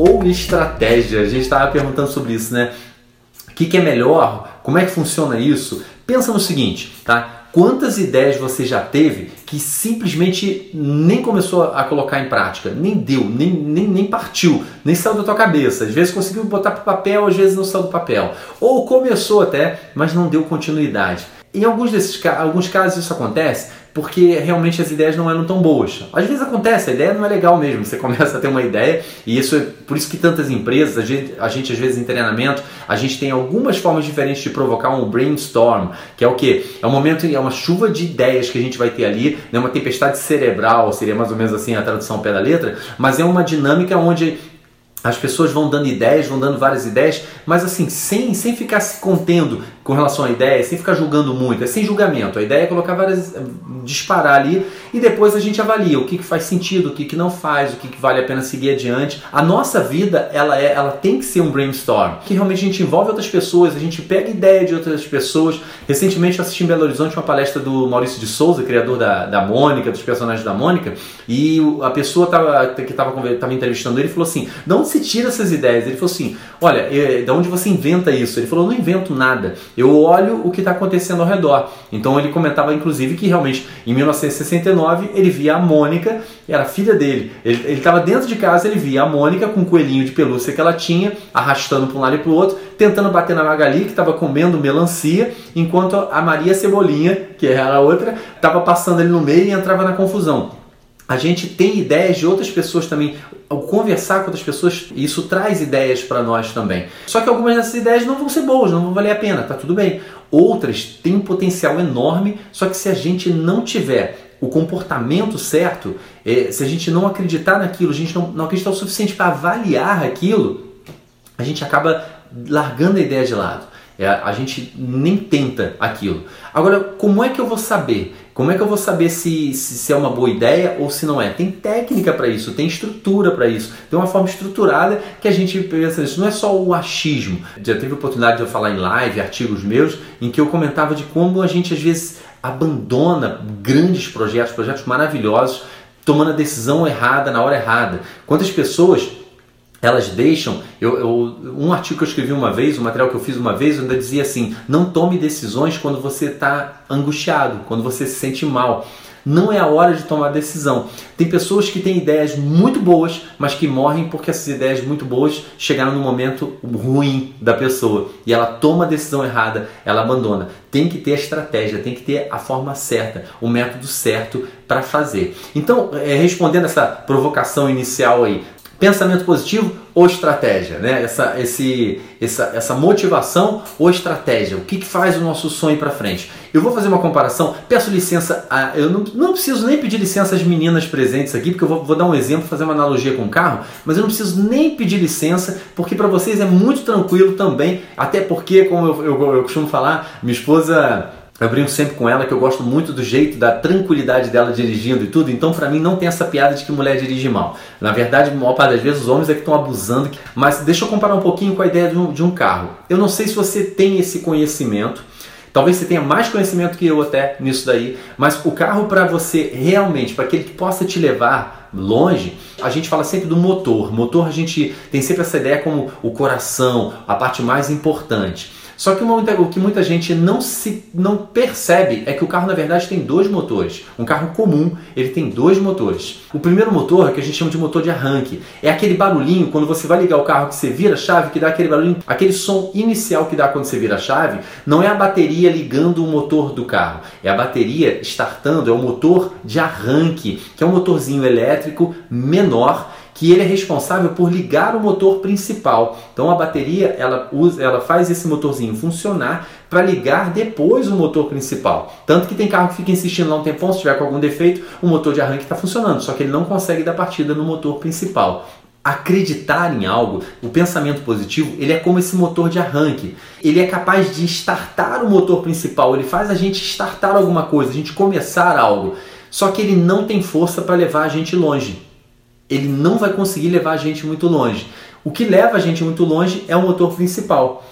ou estratégia? A gente estava perguntando sobre isso, né? O que, que é melhor? Como é que funciona isso? Pensa no seguinte, tá? Quantas ideias você já teve que simplesmente nem começou a colocar em prática, nem deu, nem, nem, nem partiu, nem saiu da tua cabeça? Às vezes conseguiu botar para papel, às vezes não saiu do papel. Ou começou até, mas não deu continuidade. Em alguns desses alguns casos isso acontece porque realmente as ideias não eram tão boas. Às vezes acontece, a ideia não é legal mesmo. Você começa a ter uma ideia e isso é por isso que tantas empresas, a gente, a gente às vezes em treinamento, a gente tem algumas formas diferentes de provocar um brainstorm, que é o que? É um momento, é uma chuva de ideias que a gente vai ter ali, né? uma tempestade cerebral, seria mais ou menos assim a tradução pé da letra, mas é uma dinâmica onde as pessoas vão dando ideias, vão dando várias ideias, mas assim, sem, sem ficar se contendo com relação à ideia, sem ficar julgando muito, é sem julgamento. A ideia é colocar várias. disparar ali e depois a gente avalia o que, que faz sentido, o que, que não faz, o que, que vale a pena seguir adiante. A nossa vida, ela, é, ela tem que ser um brainstorm, que realmente a gente envolve outras pessoas, a gente pega ideia de outras pessoas. Recentemente eu assisti em Belo Horizonte uma palestra do Maurício de Souza, criador da, da Mônica, dos personagens da Mônica, e a pessoa tava, que estava entrevistando ele falou assim: de você tira essas ideias? Ele falou assim: olha, é, de onde você inventa isso? Ele falou: não invento nada eu olho o que está acontecendo ao redor. Então ele comentava inclusive que realmente em 1969 ele via a Mônica, era filha dele. Ele estava dentro de casa, ele via a Mônica com o coelhinho de pelúcia que ela tinha, arrastando para um lado e para o outro, tentando bater na Magali, que estava comendo melancia, enquanto a Maria Cebolinha, que era a outra, estava passando ali no meio e entrava na confusão a gente tem ideias de outras pessoas também. Ao conversar com outras pessoas, isso traz ideias para nós também. Só que algumas dessas ideias não vão ser boas, não vão valer a pena, tá tudo bem. Outras têm um potencial enorme, só que se a gente não tiver o comportamento certo, é, se a gente não acreditar naquilo, a gente não, não acreditar o suficiente para avaliar aquilo, a gente acaba largando a ideia de lado. É, a gente nem tenta aquilo. Agora, como é que eu vou saber? Como é que eu vou saber se, se, se é uma boa ideia ou se não é? Tem técnica para isso, tem estrutura para isso, tem uma forma estruturada que a gente pensa nisso. Não é só o achismo. Já teve oportunidade de eu falar em live, artigos meus, em que eu comentava de como a gente às vezes abandona grandes projetos, projetos maravilhosos, tomando a decisão errada na hora errada. Quantas pessoas elas deixam. Eu, eu, um artigo que eu escrevi uma vez, um material que eu fiz uma vez, eu ainda dizia assim: não tome decisões quando você está angustiado, quando você se sente mal. Não é a hora de tomar decisão. Tem pessoas que têm ideias muito boas, mas que morrem porque essas ideias muito boas chegaram no momento ruim da pessoa e ela toma a decisão errada, ela abandona. Tem que ter a estratégia, tem que ter a forma certa, o método certo para fazer. Então, é, respondendo essa provocação inicial aí, pensamento positivo ou estratégia, né? Essa, esse, essa, essa motivação ou estratégia, o que, que faz o nosso sonho para frente? Eu vou fazer uma comparação, peço licença, a, eu não, não preciso nem pedir licença às meninas presentes aqui, porque eu vou, vou dar um exemplo, fazer uma analogia com o carro, mas eu não preciso nem pedir licença, porque para vocês é muito tranquilo também, até porque, como eu, eu, eu costumo falar, minha esposa eu brinco sempre com ela que eu gosto muito do jeito, da tranquilidade dela dirigindo e tudo, então para mim não tem essa piada de que mulher dirige mal. Na verdade, a maior parte das vezes os homens é que estão abusando. Mas deixa eu comparar um pouquinho com a ideia de um, de um carro. Eu não sei se você tem esse conhecimento, Talvez você tenha mais conhecimento que eu até nisso daí, mas o carro para você realmente, para que ele possa te levar longe, a gente fala sempre do motor. Motor a gente tem sempre essa ideia como o coração, a parte mais importante. Só que o que muita gente não se não percebe é que o carro na verdade tem dois motores. Um carro comum ele tem dois motores. O primeiro motor que a gente chama de motor de arranque é aquele barulhinho quando você vai ligar o carro que você vira a chave que dá aquele barulhinho, aquele som inicial que dá quando você vira a chave. Não é a bateria ligando o motor do carro, é a bateria startando, é o motor de arranque, que é um motorzinho elétrico menor que ele é responsável por ligar o motor principal. Então a bateria ela usa, ela faz esse motorzinho funcionar para ligar depois o motor principal. Tanto que tem carro que fica insistindo lá um tempão, se tiver com algum defeito, o motor de arranque está funcionando, só que ele não consegue dar partida no motor principal. Acreditar em algo, o pensamento positivo, ele é como esse motor de arranque. Ele é capaz de startar o motor principal, ele faz a gente startar alguma coisa, a gente começar algo. Só que ele não tem força para levar a gente longe ele não vai conseguir levar a gente muito longe. O que leva a gente muito longe é o motor principal.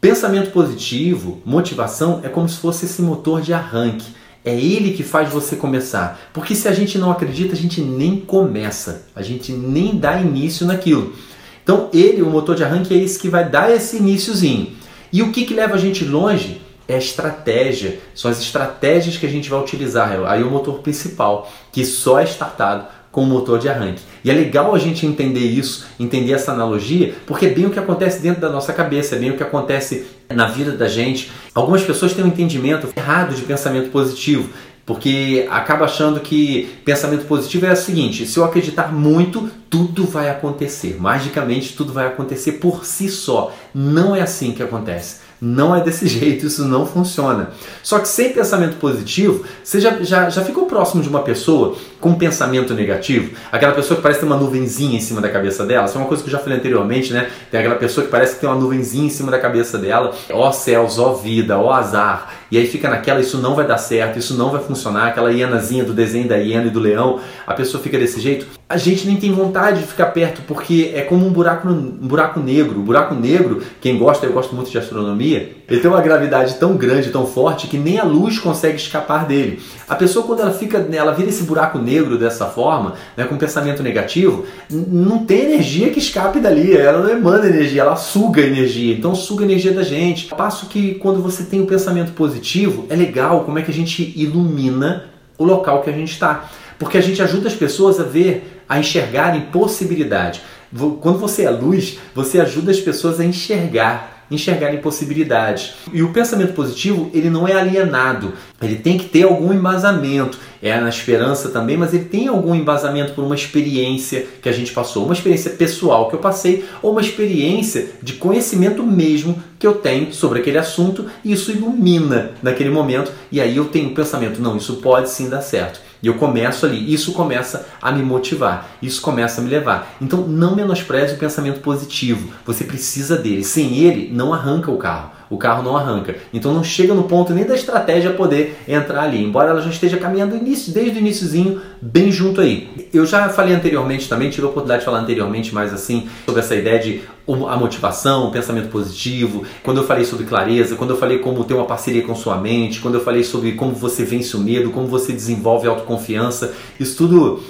Pensamento positivo, motivação é como se fosse esse motor de arranque. É ele que faz você começar. Porque se a gente não acredita, a gente nem começa, a gente nem dá início naquilo. Então, ele, o motor de arranque, é esse que vai dar esse iníciozinho. E o que, que leva a gente longe? É a estratégia. São as estratégias que a gente vai utilizar. Aí o motor principal, que só é startado com o motor de arranque. E é legal a gente entender isso, entender essa analogia, porque é bem o que acontece dentro da nossa cabeça, é bem o que acontece na vida da gente. Algumas pessoas têm um entendimento errado de pensamento positivo. Porque acaba achando que pensamento positivo é o seguinte: se eu acreditar muito, tudo vai acontecer. Magicamente, tudo vai acontecer por si só. Não é assim que acontece. Não é desse jeito, isso não funciona. Só que sem pensamento positivo, você já, já, já ficou próximo de uma pessoa com pensamento negativo? Aquela pessoa que parece ter uma nuvenzinha em cima da cabeça dela? Isso é uma coisa que eu já falei anteriormente, né? Tem aquela pessoa que parece que tem uma nuvenzinha em cima da cabeça dela. Ó céus, ó vida, ó azar. E aí fica naquela, isso não vai dar certo, isso não vai funcionar. Aquela hienazinha do desenho da hiena e do leão, a pessoa fica desse jeito. A gente nem tem vontade de ficar perto, porque é como um buraco, um buraco negro. O buraco negro, quem gosta, eu gosto muito de astronomia, ele tem uma gravidade tão grande, tão forte, que nem a luz consegue escapar dele. A pessoa, quando ela fica, ela vira esse buraco negro dessa forma, né, com pensamento negativo, não tem energia que escape dali. Ela não emana energia, ela suga energia. Então suga energia da gente. Passo que quando você tem um pensamento positivo, é legal como é que a gente ilumina o local que a gente está. Porque a gente ajuda as pessoas a ver, a enxergarem possibilidade. Quando você é luz, você ajuda as pessoas a enxergar enxergarem possibilidades. E o pensamento positivo, ele não é alienado, ele tem que ter algum embasamento. É na esperança também, mas ele tem algum embasamento por uma experiência que a gente passou, uma experiência pessoal que eu passei, ou uma experiência de conhecimento mesmo que eu tenho sobre aquele assunto, e isso ilumina naquele momento, e aí eu tenho o pensamento, não, isso pode sim dar certo. E eu começo ali, isso começa a me motivar, isso começa a me levar. Então não menospreze o pensamento positivo, você precisa dele. Sem ele, não arranca o carro o carro não arranca. Então não chega no ponto nem da estratégia poder entrar ali, embora ela já esteja caminhando início, desde o iníciozinho, bem junto aí. Eu já falei anteriormente também, tive a oportunidade de falar anteriormente mais assim, sobre essa ideia de a motivação, o pensamento positivo, quando eu falei sobre clareza, quando eu falei como ter uma parceria com sua mente, quando eu falei sobre como você vence o medo, como você desenvolve autoconfiança, isso tudo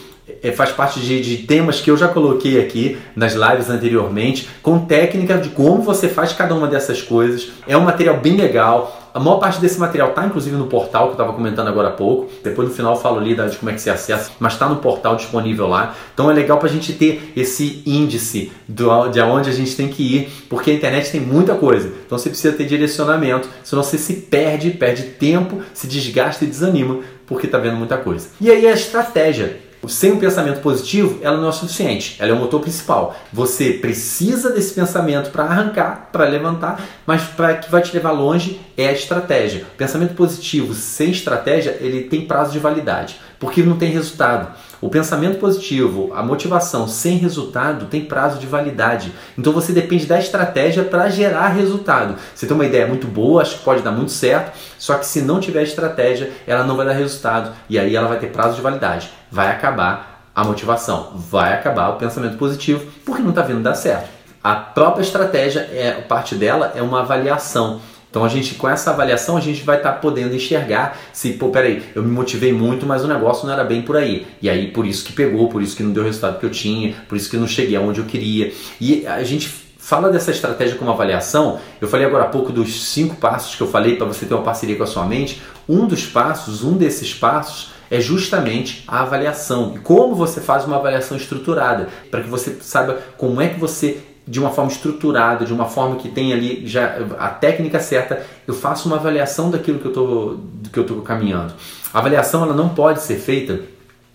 é, faz parte de, de, temas que eu já coloquei aqui nas lives anteriormente, com técnica de como você faz cada uma dessas coisas. É um material bem legal. A maior parte desse material está inclusive no portal que eu estava comentando agora há pouco. Depois no final eu falo ali de como é que você acessa, mas está no portal disponível lá. Então é legal para a gente ter esse índice do, de aonde a gente tem que ir, porque a internet tem muita coisa. Então você precisa ter direcionamento, senão você se perde, perde tempo, se desgasta e desanima porque está vendo muita coisa. E aí a estratégia sem um pensamento positivo, ela não é suficiente. Ela é o motor principal. Você precisa desse pensamento para arrancar, para levantar, mas para que vai te levar longe é a estratégia. Pensamento positivo sem estratégia, ele tem prazo de validade, porque não tem resultado. O pensamento positivo, a motivação sem resultado tem prazo de validade. Então você depende da estratégia para gerar resultado. Você tem uma ideia muito boa, acho que pode dar muito certo, só que se não tiver estratégia, ela não vai dar resultado e aí ela vai ter prazo de validade. Vai acabar a motivação, vai acabar o pensamento positivo porque não está vindo dar certo. A própria estratégia, é, parte dela é uma avaliação. Então a gente, com essa avaliação, a gente vai estar tá podendo enxergar se, pô, peraí, eu me motivei muito, mas o negócio não era bem por aí. E aí por isso que pegou, por isso que não deu o resultado que eu tinha, por isso que eu não cheguei aonde eu queria. E a gente fala dessa estratégia como avaliação. Eu falei agora há pouco dos cinco passos que eu falei para você ter uma parceria com a sua mente. Um dos passos, um desses passos é justamente a avaliação. E como você faz uma avaliação estruturada, para que você saiba como é que você de uma forma estruturada, de uma forma que tem ali já a técnica certa, eu faço uma avaliação daquilo que eu tô, que eu estou caminhando. A avaliação ela não pode ser feita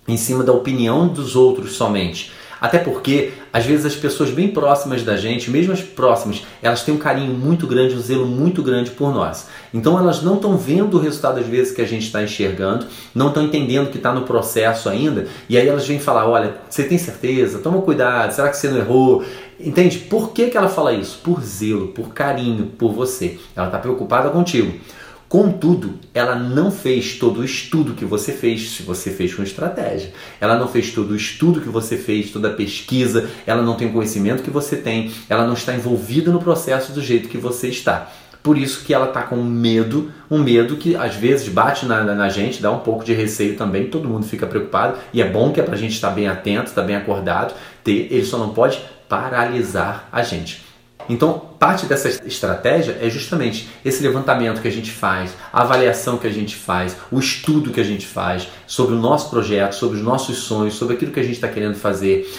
em cima da opinião dos outros somente. Até porque, às vezes, as pessoas bem próximas da gente, mesmo as próximas, elas têm um carinho muito grande, um zelo muito grande por nós. Então, elas não estão vendo o resultado, às vezes, que a gente está enxergando, não estão entendendo que está no processo ainda, e aí elas vêm falar: olha, você tem certeza? Toma cuidado, será que você não errou? Entende? Por que, que ela fala isso? Por zelo, por carinho por você. Ela está preocupada contigo. Contudo, ela não fez todo o estudo que você fez, se você fez com estratégia. Ela não fez todo o estudo que você fez, toda a pesquisa, ela não tem o conhecimento que você tem, ela não está envolvida no processo do jeito que você está. Por isso que ela está com medo, um medo que às vezes bate na, na, gente, dá um pouco de receio também, todo mundo fica preocupado, e é bom que é para a gente estar bem atento, estar bem acordado, ter, ele só não pode paralisar a gente. Então, parte dessa estratégia é justamente esse levantamento que a gente faz, a avaliação que a gente faz, o estudo que a gente faz sobre o nosso projeto, sobre os nossos sonhos, sobre aquilo que a gente está querendo fazer.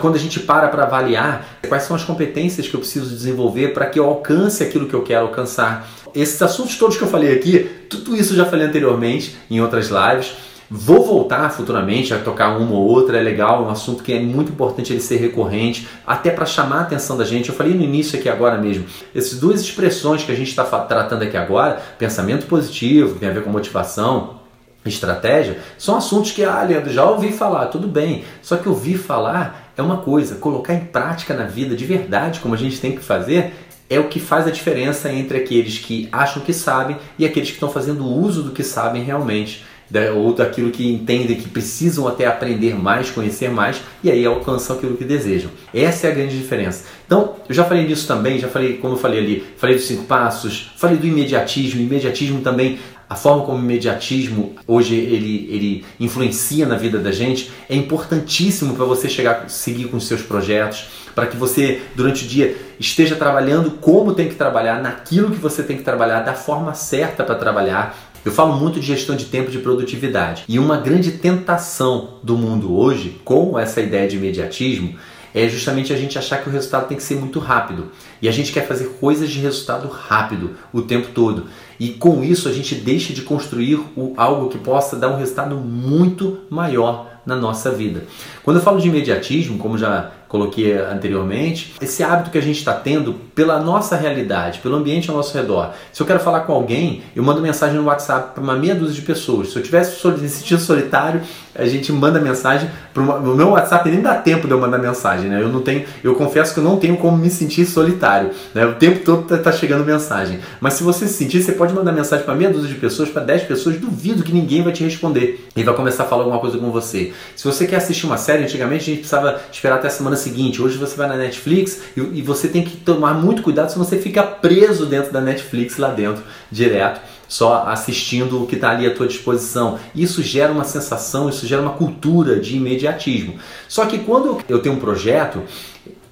Quando a gente para para avaliar quais são as competências que eu preciso desenvolver para que eu alcance aquilo que eu quero alcançar. Esses assuntos todos que eu falei aqui, tudo isso eu já falei anteriormente em outras lives Vou voltar futuramente a tocar uma ou outra, é legal, é um assunto que é muito importante ele ser recorrente, até para chamar a atenção da gente. Eu falei no início aqui agora mesmo, essas duas expressões que a gente está tratando aqui agora, pensamento positivo, tem a ver com motivação, estratégia, são assuntos que, ah, Leandro, já ouvi falar, tudo bem. Só que ouvir falar é uma coisa, colocar em prática na vida de verdade, como a gente tem que fazer, é o que faz a diferença entre aqueles que acham que sabem e aqueles que estão fazendo uso do que sabem realmente ou daquilo que entendem que precisam até aprender mais, conhecer mais e aí alcançam aquilo que desejam. Essa é a grande diferença. Então, eu já falei disso também, já falei, como eu falei ali, falei dos cinco passos, falei do imediatismo, imediatismo também a forma como o imediatismo hoje ele, ele influencia na vida da gente é importantíssimo para você chegar seguir com os seus projetos, para que você durante o dia esteja trabalhando como tem que trabalhar, naquilo que você tem que trabalhar, da forma certa para trabalhar, eu falo muito de gestão de tempo de produtividade. E uma grande tentação do mundo hoje, com essa ideia de imediatismo, é justamente a gente achar que o resultado tem que ser muito rápido. E a gente quer fazer coisas de resultado rápido o tempo todo. E com isso a gente deixa de construir algo que possa dar um resultado muito maior na nossa vida. Quando eu falo de imediatismo, como já coloquei anteriormente, esse hábito que a gente está tendo pela nossa realidade, pelo ambiente ao nosso redor. Se eu quero falar com alguém, eu mando mensagem no WhatsApp para uma meia dúzia de pessoas. Se eu tivesse me sentindo solitário, a gente manda mensagem para o meu WhatsApp nem dá tempo de eu mandar mensagem, né? Eu não tenho, eu confesso que eu não tenho como me sentir solitário, né? O tempo todo tá, tá chegando mensagem. Mas se você se sentir, você pode mandar mensagem para meia dúzia de pessoas, para 10 pessoas, duvido que ninguém vai te responder e vai começar a falar alguma coisa com você. Se você quer assistir uma série, antigamente a gente precisava esperar até a semana seguinte. Hoje você vai na Netflix e, e você tem que tomar muito cuidado se você fica preso dentro da Netflix lá dentro, direto só assistindo o que está ali à tua disposição. Isso gera uma sensação, isso gera uma cultura de imediatismo. Só que quando eu tenho um projeto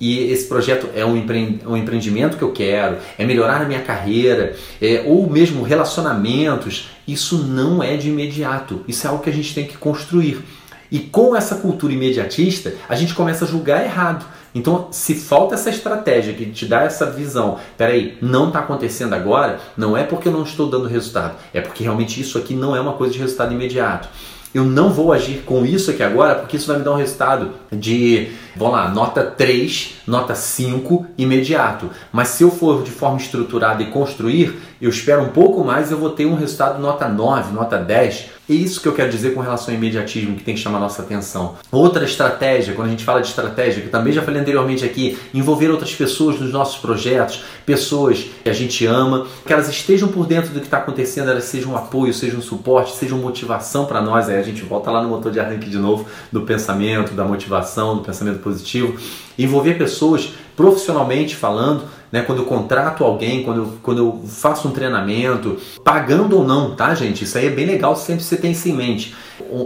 e esse projeto é um, empreendimento que eu quero, é melhorar a minha carreira, é, ou mesmo relacionamentos, isso não é de imediato. Isso é algo que a gente tem que construir. E com essa cultura imediatista, a gente começa a julgar errado. Então, se falta essa estratégia que te dá essa visão, peraí, não está acontecendo agora, não é porque eu não estou dando resultado, é porque realmente isso aqui não é uma coisa de resultado imediato. Eu não vou agir com isso aqui agora porque isso vai me dar um resultado de, vamos lá, nota 3, nota 5 imediato. Mas se eu for de forma estruturada e construir, eu espero um pouco mais, eu vou ter um resultado nota 9, nota 10 é isso que eu quero dizer com relação ao imediatismo que tem que chamar nossa atenção. Outra estratégia, quando a gente fala de estratégia, que também já falei anteriormente aqui, envolver outras pessoas nos nossos projetos, pessoas que a gente ama, que elas estejam por dentro do que está acontecendo, elas sejam um apoio, sejam um suporte, sejam motivação para nós. Aí a gente volta lá no motor de arranque de novo do pensamento, da motivação, do pensamento positivo. Envolver pessoas profissionalmente falando, né? Quando eu contrato alguém, quando eu, quando eu faço um treinamento, pagando ou não, tá, gente? Isso aí é bem legal, sempre você tem isso em mente.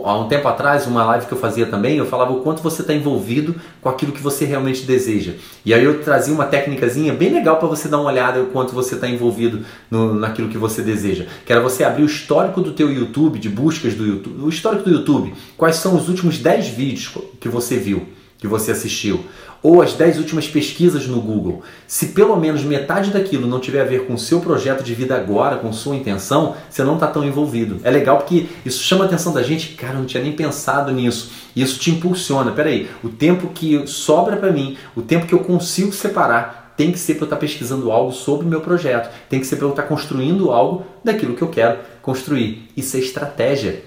há um tempo atrás, uma live que eu fazia também, eu falava o quanto você está envolvido com aquilo que você realmente deseja. E aí eu trazia uma técnicazinha bem legal para você dar uma olhada o quanto você está envolvido no, naquilo que você deseja. Que era você abrir o histórico do teu YouTube, de buscas do YouTube, o histórico do YouTube. Quais são os últimos 10 vídeos que você viu, que você assistiu? Ou as 10 últimas pesquisas no Google, se pelo menos metade daquilo não tiver a ver com o seu projeto de vida agora, com sua intenção, você não está tão envolvido. É legal porque isso chama a atenção da gente, cara, eu não tinha nem pensado nisso. Isso te impulsiona. Peraí, o tempo que sobra para mim, o tempo que eu consigo separar, tem que ser para eu estar tá pesquisando algo sobre o meu projeto, tem que ser para eu estar tá construindo algo daquilo que eu quero construir. Isso é estratégia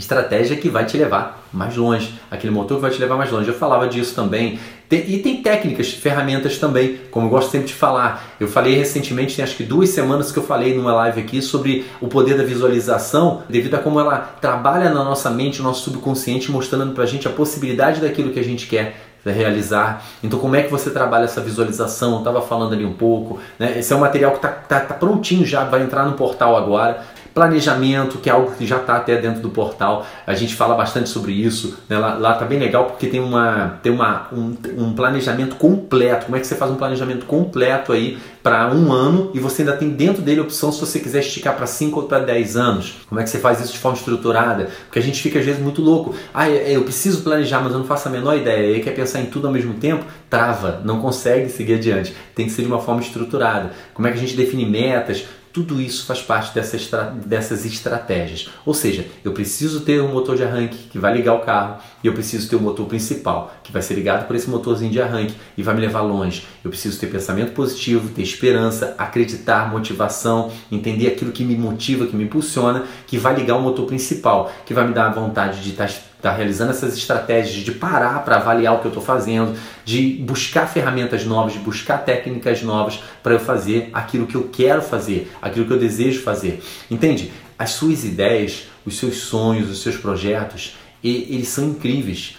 estratégia que vai te levar mais longe, aquele motor que vai te levar mais longe. Eu falava disso também. E tem técnicas, ferramentas também, como eu gosto sempre de falar. Eu falei recentemente, tem acho que duas semanas que eu falei numa live aqui sobre o poder da visualização, devido a como ela trabalha na nossa mente, no nosso subconsciente, mostrando pra gente a possibilidade daquilo que a gente quer realizar. Então, como é que você trabalha essa visualização? Eu estava falando ali um pouco. Né? Esse é um material que está tá, tá prontinho já, vai entrar no portal agora planejamento, que é algo que já está até dentro do portal. A gente fala bastante sobre isso. Né? Lá, lá tá bem legal porque tem, uma, tem uma, um, um, planejamento completo. Como é que você faz um planejamento completo aí para um ano e você ainda tem dentro dele a opção se você quiser esticar para 5 ou para 10 anos? Como é que você faz isso de forma estruturada? Porque a gente fica às vezes muito louco. Ah, eu preciso planejar, mas eu não faço a menor ideia. E aí quer pensar em tudo ao mesmo tempo? Trava, não consegue seguir adiante. Tem que ser de uma forma estruturada. Como é que a gente define metas? Tudo isso faz parte dessa estra dessas estratégias. Ou seja, eu preciso ter um motor de arranque que vai ligar o carro e eu preciso ter o um motor principal que vai ser ligado por esse motorzinho de arranque e vai me levar longe. Eu preciso ter pensamento positivo, ter esperança, acreditar, motivação, entender aquilo que me motiva, que me impulsiona, que vai ligar o motor principal, que vai me dar a vontade de estar tá realizando essas estratégias de parar para avaliar o que eu estou fazendo, de buscar ferramentas novas, de buscar técnicas novas para eu fazer aquilo que eu quero fazer, aquilo que eu desejo fazer. Entende? As suas ideias, os seus sonhos, os seus projetos, eles são incríveis.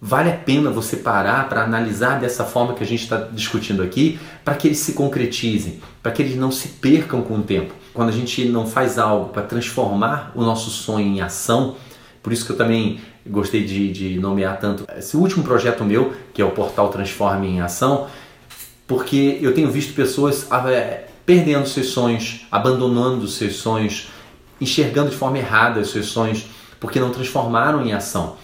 Vale a pena você parar para analisar dessa forma que a gente está discutindo aqui, para que eles se concretizem, para que eles não se percam com o tempo. Quando a gente não faz algo para transformar o nosso sonho em ação, por isso que eu também gostei de, de nomear tanto esse último projeto meu, que é o Portal Transforme em Ação, porque eu tenho visto pessoas ah, é, perdendo seus sonhos, abandonando seus sonhos, enxergando de forma errada seus sonhos, porque não transformaram em ação.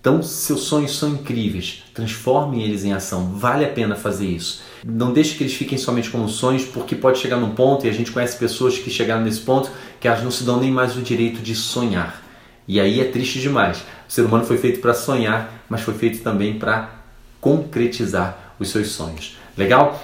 Então, seus sonhos são incríveis, transforme eles em ação, vale a pena fazer isso. Não deixe que eles fiquem somente como sonhos, porque pode chegar num ponto, e a gente conhece pessoas que chegaram nesse ponto, que elas não se dão nem mais o direito de sonhar. E aí é triste demais. O ser humano foi feito para sonhar, mas foi feito também para concretizar os seus sonhos. Legal?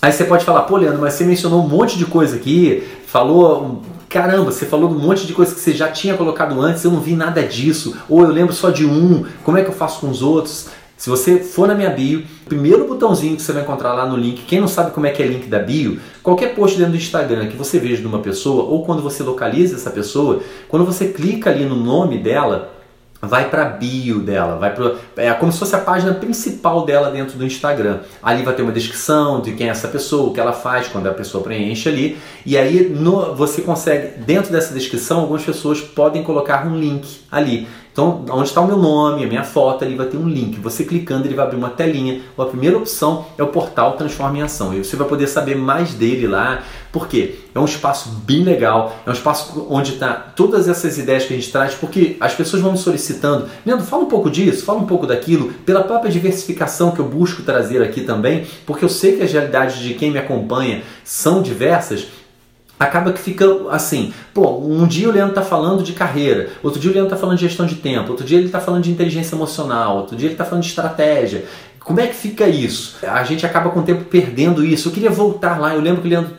Aí você pode falar, pô, Leandro, mas você mencionou um monte de coisa aqui, falou. Caramba, você falou um monte de coisa que você já tinha colocado antes, eu não vi nada disso, ou eu lembro só de um, como é que eu faço com os outros? Se você for na minha bio, primeiro botãozinho que você vai encontrar lá no link, quem não sabe como é que é link da bio, qualquer post dentro do Instagram que você veja de uma pessoa, ou quando você localiza essa pessoa, quando você clica ali no nome dela, vai para a bio dela, vai é como se fosse a página principal dela dentro do Instagram. Ali vai ter uma descrição de quem é essa pessoa, o que ela faz quando a pessoa preenche ali, e aí no, você consegue dentro dessa descrição algumas pessoas podem colocar um link ali. Então, onde está o meu nome, a minha foto, ali vai ter um link. Você clicando, ele vai abrir uma telinha. A primeira opção é o portal Transforma em Ação. E você vai poder saber mais dele lá. Por quê? É um espaço bem legal, é um espaço onde está todas essas ideias que a gente traz, porque as pessoas vão me solicitando. Leandro, fala um pouco disso, fala um pouco daquilo, pela própria diversificação que eu busco trazer aqui também, porque eu sei que as realidades de quem me acompanha são diversas acaba que fica assim, pô, um dia o Leandro tá falando de carreira, outro dia o Leandro tá falando de gestão de tempo, outro dia ele tá falando de inteligência emocional, outro dia ele tá falando de estratégia. Como é que fica isso? A gente acaba com o tempo perdendo isso. Eu queria voltar lá, eu lembro que o Leandro,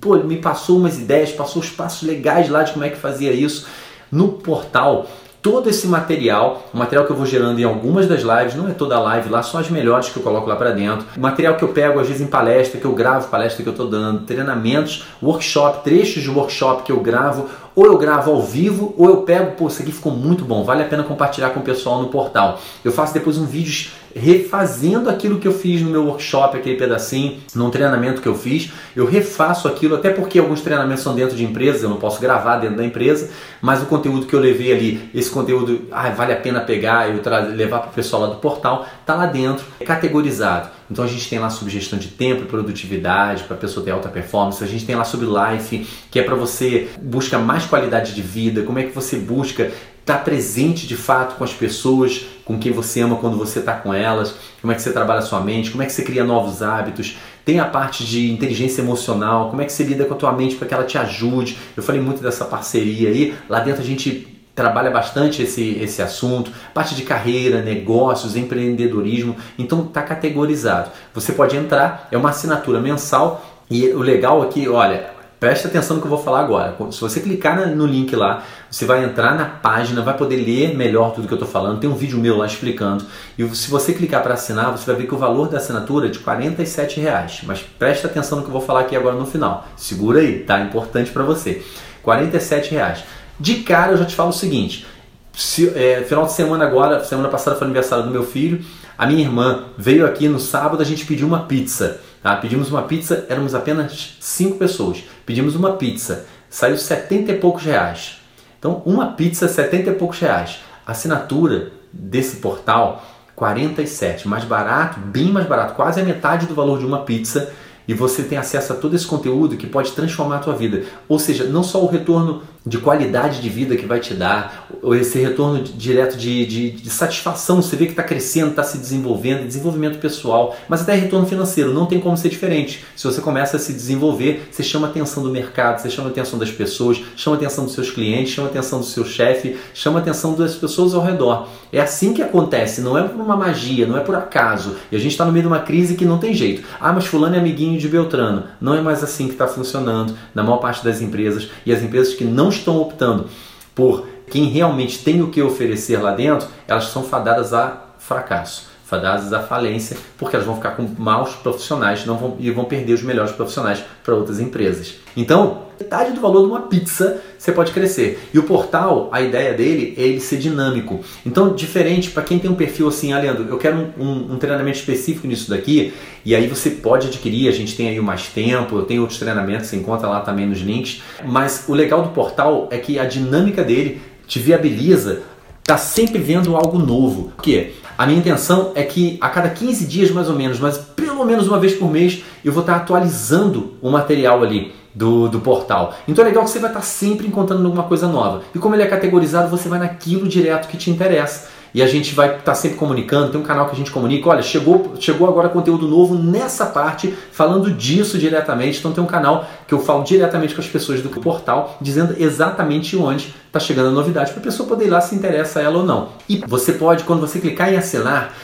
pô, me passou umas ideias, passou os passos legais lá de como é que fazia isso. No portal todo esse material, o material que eu vou gerando em algumas das lives, não é toda live lá, só as melhores que eu coloco lá para dentro. Material que eu pego às vezes em palestra, que eu gravo palestra que eu estou dando, treinamentos, workshop, trechos de workshop que eu gravo ou eu gravo ao vivo, ou eu pego, pô, isso aqui ficou muito bom, vale a pena compartilhar com o pessoal no portal. Eu faço depois um vídeo refazendo aquilo que eu fiz no meu workshop, aquele pedacinho, num treinamento que eu fiz, eu refaço aquilo, até porque alguns treinamentos são dentro de empresas, eu não posso gravar dentro da empresa, mas o conteúdo que eu levei ali, esse conteúdo, ah, vale a pena pegar e levar para o pessoal lá do portal, tá lá dentro, é categorizado. Então a gente tem lá sobre gestão de tempo e produtividade para a pessoa ter alta performance, a gente tem lá sobre life, que é para você buscar mais qualidade de vida, como é que você busca estar presente de fato com as pessoas com quem você ama quando você está com elas, como é que você trabalha a sua mente, como é que você cria novos hábitos, tem a parte de inteligência emocional, como é que você lida com a tua mente para que ela te ajude. Eu falei muito dessa parceria aí, lá dentro a gente trabalha bastante esse, esse assunto, parte de carreira, negócios, empreendedorismo, então está categorizado. Você pode entrar, é uma assinatura mensal e o legal aqui, olha, Preste atenção no que eu vou falar agora. Se você clicar no link lá, você vai entrar na página, vai poder ler melhor tudo que eu estou falando. Tem um vídeo meu lá explicando. E se você clicar para assinar, você vai ver que o valor da assinatura é de R$ reais. Mas preste atenção no que eu vou falar aqui agora no final. Segura aí, tá? Importante para você. R$ reais. De cara eu já te falo o seguinte. Se, é, final de semana agora, semana passada foi aniversário do meu filho. A minha irmã veio aqui no sábado, a gente pediu uma pizza. Tá? Pedimos uma pizza, éramos apenas cinco pessoas. Pedimos uma pizza, saiu 70 e poucos reais. Então, uma pizza, 70 e poucos reais. Assinatura desse portal, 47. Mais barato, bem mais barato, quase a metade do valor de uma pizza. E você tem acesso a todo esse conteúdo que pode transformar a tua vida. Ou seja, não só o retorno de qualidade de vida que vai te dar, esse retorno direto de, de, de satisfação, você vê que está crescendo, está se desenvolvendo, desenvolvimento pessoal, mas até retorno financeiro, não tem como ser diferente. Se você começa a se desenvolver, você chama a atenção do mercado, você chama a atenção das pessoas, chama a atenção dos seus clientes, chama a atenção do seu chefe, chama a atenção das pessoas ao redor. É assim que acontece, não é por uma magia, não é por acaso. E a gente está no meio de uma crise que não tem jeito. Ah, mas fulano é amiguinho de Beltrano. Não é mais assim que está funcionando na maior parte das empresas. E as empresas que não estão optando por quem realmente tem o que oferecer lá dentro, elas são fadadas a fracasso, fadadas à falência, porque elas vão ficar com maus profissionais não vão, e vão perder os melhores profissionais para outras empresas. Então, metade do valor de uma pizza você pode crescer. E o portal, a ideia dele é ele ser dinâmico. Então, diferente para quem tem um perfil assim, ah, Leandro, eu quero um, um, um, treinamento específico nisso daqui, e aí você pode adquirir, a gente tem aí mais tempo, eu tenho outros treinamentos, você encontra lá também nos links. Mas o legal do portal é que a dinâmica dele te viabiliza tá sempre vendo algo novo. Por quê? A minha intenção é que a cada 15 dias mais ou menos, mas pelo menos uma vez por mês, eu vou estar atualizando o material ali do, do portal. Então é legal que você vai estar sempre encontrando alguma coisa nova. E como ele é categorizado, você vai naquilo direto que te interessa. E a gente vai estar sempre comunicando, tem um canal que a gente comunica, olha, chegou, chegou agora conteúdo novo nessa parte, falando disso diretamente. Então tem um canal que eu falo diretamente com as pessoas do portal, dizendo exatamente onde está chegando a novidade, para a pessoa poder ir lá se interessa ela ou não. E você pode, quando você clicar em assinar,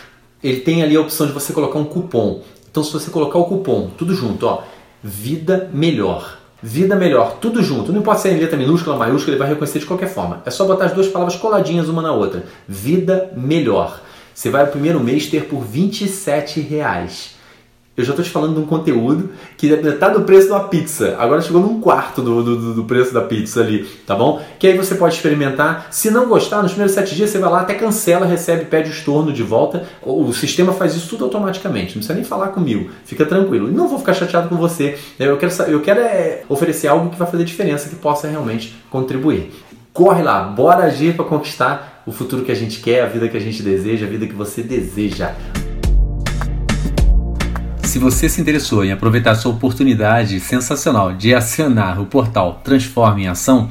ele tem ali a opção de você colocar um cupom. Então se você colocar o cupom, tudo junto, ó, vida melhor Vida melhor, tudo junto. Não importa se é em letra minúscula ou maiúscula, ele vai reconhecer de qualquer forma. É só botar as duas palavras coladinhas uma na outra. Vida melhor. Você vai o primeiro mês ter por 27 reais. Eu já estou te falando de um conteúdo que é metade do preço de uma pizza. Agora chegou num quarto do, do, do, preço da pizza ali, tá bom? Que aí você pode experimentar. Se não gostar, nos primeiros sete dias você vai lá, até cancela, recebe, pede o estorno de volta. O sistema faz isso tudo automaticamente. Não precisa nem falar comigo. Fica tranquilo. Não vou ficar chateado com você. Eu quero, eu quero é oferecer algo que vai fazer diferença, que possa realmente contribuir. Corre lá, bora agir para conquistar o futuro que a gente quer, a vida que a gente deseja, a vida que você deseja. Se você se interessou em aproveitar essa oportunidade sensacional de acionar o portal Transforme em Ação,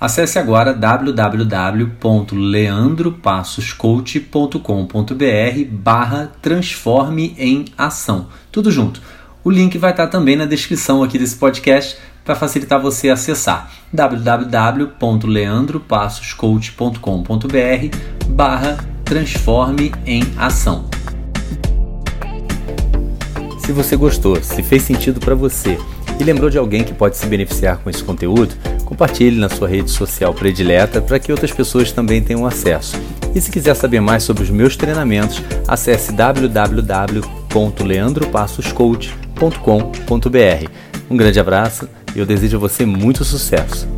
acesse agora www.leandropassoscoach.com.br barra Transforme em Ação. Tudo junto. O link vai estar também na descrição aqui desse podcast para facilitar você acessar www.leandropassoscoach.com.br barra Transforme em Ação. Se você gostou, se fez sentido para você e lembrou de alguém que pode se beneficiar com esse conteúdo, compartilhe na sua rede social predileta para que outras pessoas também tenham acesso. E se quiser saber mais sobre os meus treinamentos, acesse www.leandropassoscoach.com.br. Um grande abraço e eu desejo a você muito sucesso.